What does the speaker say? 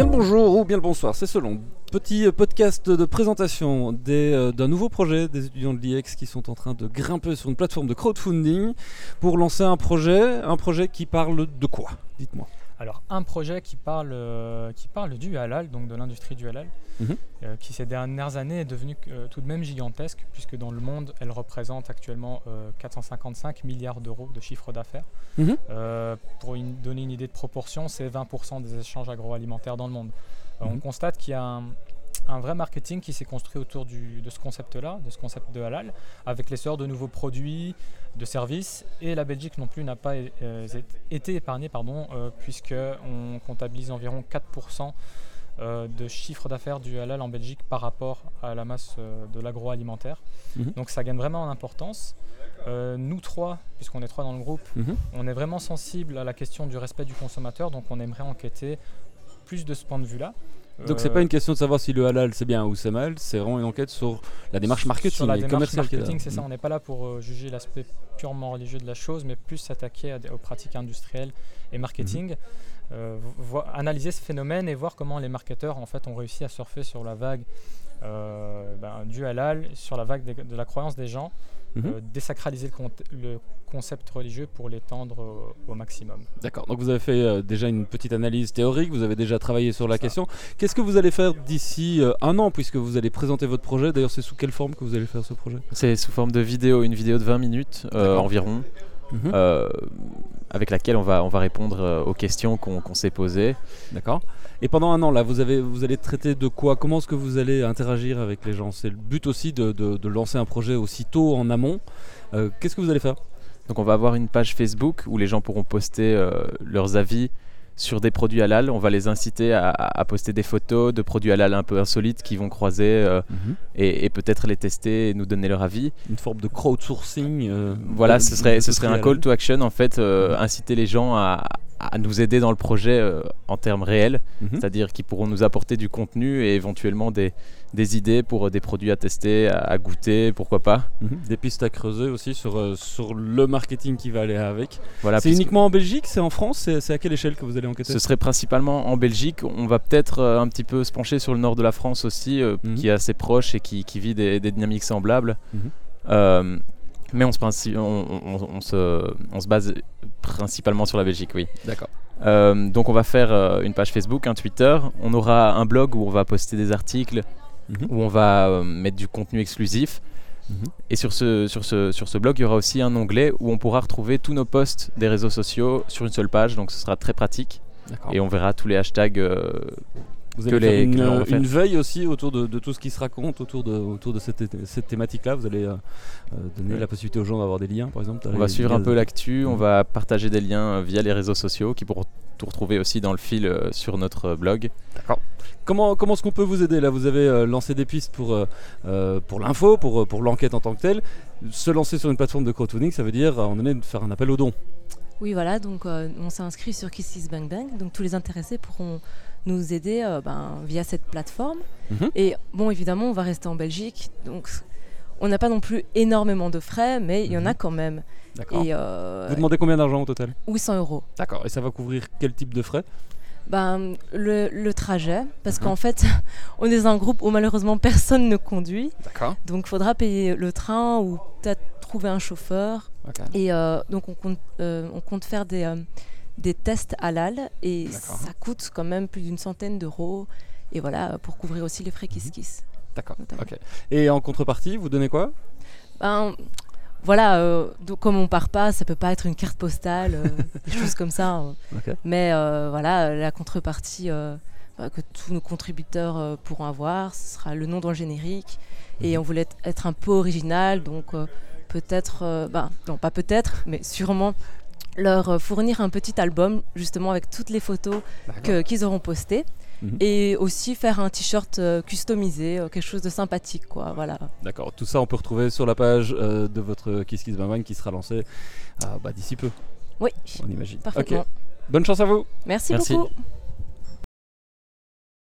Bien le bonjour ou bien le bonsoir, c'est selon. Petit euh, podcast de présentation euh, d'un nouveau projet des étudiants de l'IEX qui sont en train de grimper sur une plateforme de crowdfunding pour lancer un projet, un projet qui parle de quoi? Dites-moi. Alors un projet qui parle, euh, qui parle du halal, donc de l'industrie du halal, Mhm. euh, qui ces dernières années est devenue euh, tout de même gigantesque, puisque dans le monde, elle représente actuellement euh, 455 milliards d'euros de chiffre d'affaires. Mhm. Pour une- donner une idée de proportion, c'est 20% des échanges agroalimentaires dans le monde. On Mhm. constate qu'il y a un, un vrai marketing qui s'est construit autour du- de ce concept-là, de ce concept de halal, avec l'essor de nouveaux produits, de services, et la Belgique non plus n'a pas euh, été épargnée, pardon, euh, puisqu'on comptabilise environ 4% euh, de chiffre d'affaires du halal en Belgique par rapport à la masse de l'agroalimentaire. Mhm. Donc ça gagne vraiment en importance. Nous trois, puisqu'on est trois dans le groupe, Mhm. on est vraiment sensible à la question du respect du consommateur, donc on aimerait enquêter plus de ce point de vue-là. Donc c'est Euh, pas une question de savoir si le halal c'est bien ou c'est mal, c'est vraiment une enquête sur la démarche marketing Sur la démarche marketing, c'est ça. derrière. On n'est pas là pour euh, juger l'aspect purement religieux de la chose, mais plus s'attaquer aux pratiques industrielles et marketing. Euh, vo- analyser ce phénomène et voir comment les marketeurs en fait ont réussi à surfer sur la vague euh, ben, du halal, sur la vague de la croyance des gens, Mhm. euh, désacraliser le, con- le concept religieux pour l'étendre au, au maximum. D'accord, donc vous avez fait euh, déjà une petite analyse théorique, vous avez déjà travaillé sur la Ça. question. Qu'est-ce que vous allez faire d'ici euh, un an, puisque vous allez présenter votre projet? D'ailleurs, c'est sous quelle forme que vous allez faire ce projet? C'est sous forme de vidéo, une vidéo de 20 minutes euh, environ, Mhm. euh, avec laquelle on va, on va répondre euh, aux questions qu'on s'est posées. D'accord. Et pendant un an, là, vous, avez, vous allez traiter de quoi? Comment est-ce que vous allez interagir avec les gens? C'est le but aussi de, de- de lancer un projet aussitôt en amont. Euh, Qu'est-ce que vous allez faire? Donc on va avoir une page Facebook où les gens pourront poster leurs avis sur des produits halal. On va les inciter à, à poster des photos de produits halal un peu insolites qui vont croiser euh, et, et peut-être les tester et nous donner leur avis. Une forme de crowdsourcing euh, Voilà, de- ce serait, ce serait un halal. call to action en fait, euh, inciter les gens à, à nous aider dans le projet euh, en termes réels. Mhm. c'est-à-dire qu'ils pourront nous apporter du contenu et éventuellement des, des idées pour euh, des produits à tester, à, à goûter, pourquoi pas. Mhm. Des pistes à creuser aussi sur, euh, sur le marketing qui va aller avec. Voilà, c'est uniquement en Belgique C'est en France C'est c'est à quelle échelle que vous allez enquêter? Ce serait principalement en Belgique. On va peut-être euh, un petit peu se pencher sur le nord de la France aussi, euh, Mhm. qui est assez proche et qui, qui vit des, des dynamiques semblables. Mais on se, on, on- on se, on se base principalement sur la Belgique, oui. D'accord. Euh, donc on va faire euh, une page Facebook, un Twitter. On aura un blog où on va poster des articles, Mhm. où on va euh, mettre du contenu exclusif. Mhm. Et sur ce, sur, ce, sur ce blog, il y aura aussi un onglet où on pourra retrouver tous nos posts des réseaux sociaux sur une seule page, donc ce sera très pratique. Et on verra tous les hashtags. Vous que allez faire les- une, que l'on euh, une veille aussi autour de, de tout ce qui se raconte autour de, autour de cette, cette thématique-là. Vous allez euh, euh, donner Ouais. la possibilité aux gens d'avoir des liens, par exemple. on va suivre un peu l'actu, on Mhm. va partager des liens via les réseaux sociaux qui pourront tout retrouver aussi dans le fil euh, sur notre blog. Comment, comment est-ce qu'on peut vous aider Là, vous avez euh, lancé des pistes pour, euh, pour l'info, pour, pour l'enquête en tant que telle. Se lancer sur une plateforme de crowdfunding, ça veut dire un moment donné de faire un appel aux dons. Oui, voilà, donc euh, on s'est inscrit sur Kisses Bang Bang, donc tous les intéressés pourront nous aider euh, ben, via cette plateforme. Mhm. Et bon, évidemment, on va rester en Belgique, donc on n'a pas non plus énormément de frais, mais il y en a Mhm. quand même. D'accord. Euh, Vous demandez combien d'argent au total? 800 euros. D'accord. Et ça va couvrir quel type de frais? Ben, le, le trajet, parce Mhm. qu'en fait, on est un groupe où malheureusement personne ne conduit, D'accord. donc il faudra payer le train ou peut-être trouver un chauffeur. Et euh, donc on compte, euh, on compte faire des, euh, des tests halal et D'accord. ça coûte quand même plus d'une centaine d'euros. Et voilà, pour couvrir aussi les frais Mhm. Kiss Kiss. D'accord. notamment. Ok. Et en contrepartie, vous donnez quoi? Ben, voilà, euh, donc comme on part pas, ça peut pas être une carte postale, euh, des choses comme ça. hein. Mais euh, voilà, la contrepartie bah, que tous nos contributeurs pourront avoir, ce sera le nom dans le générique. Et Mhm. on voulait être- un peu original, donc peut-être, ben, non pas peut-être, mais sûrement leur fournir un petit album justement avec toutes les photos qu'ils auront postées. Mhm. Et aussi faire un t-shirt euh, customisé, euh, quelque chose de sympathique, quoi. Voilà. D'accord. Tout ça, on peut retrouver sur la page euh, de votre Kiss Kiss Bang Bang qui sera lancée euh, bah, d'ici peu, Oui, on imagine. parfaitement. Ok. Bonne chance à vous Merci, Merci. beaucoup.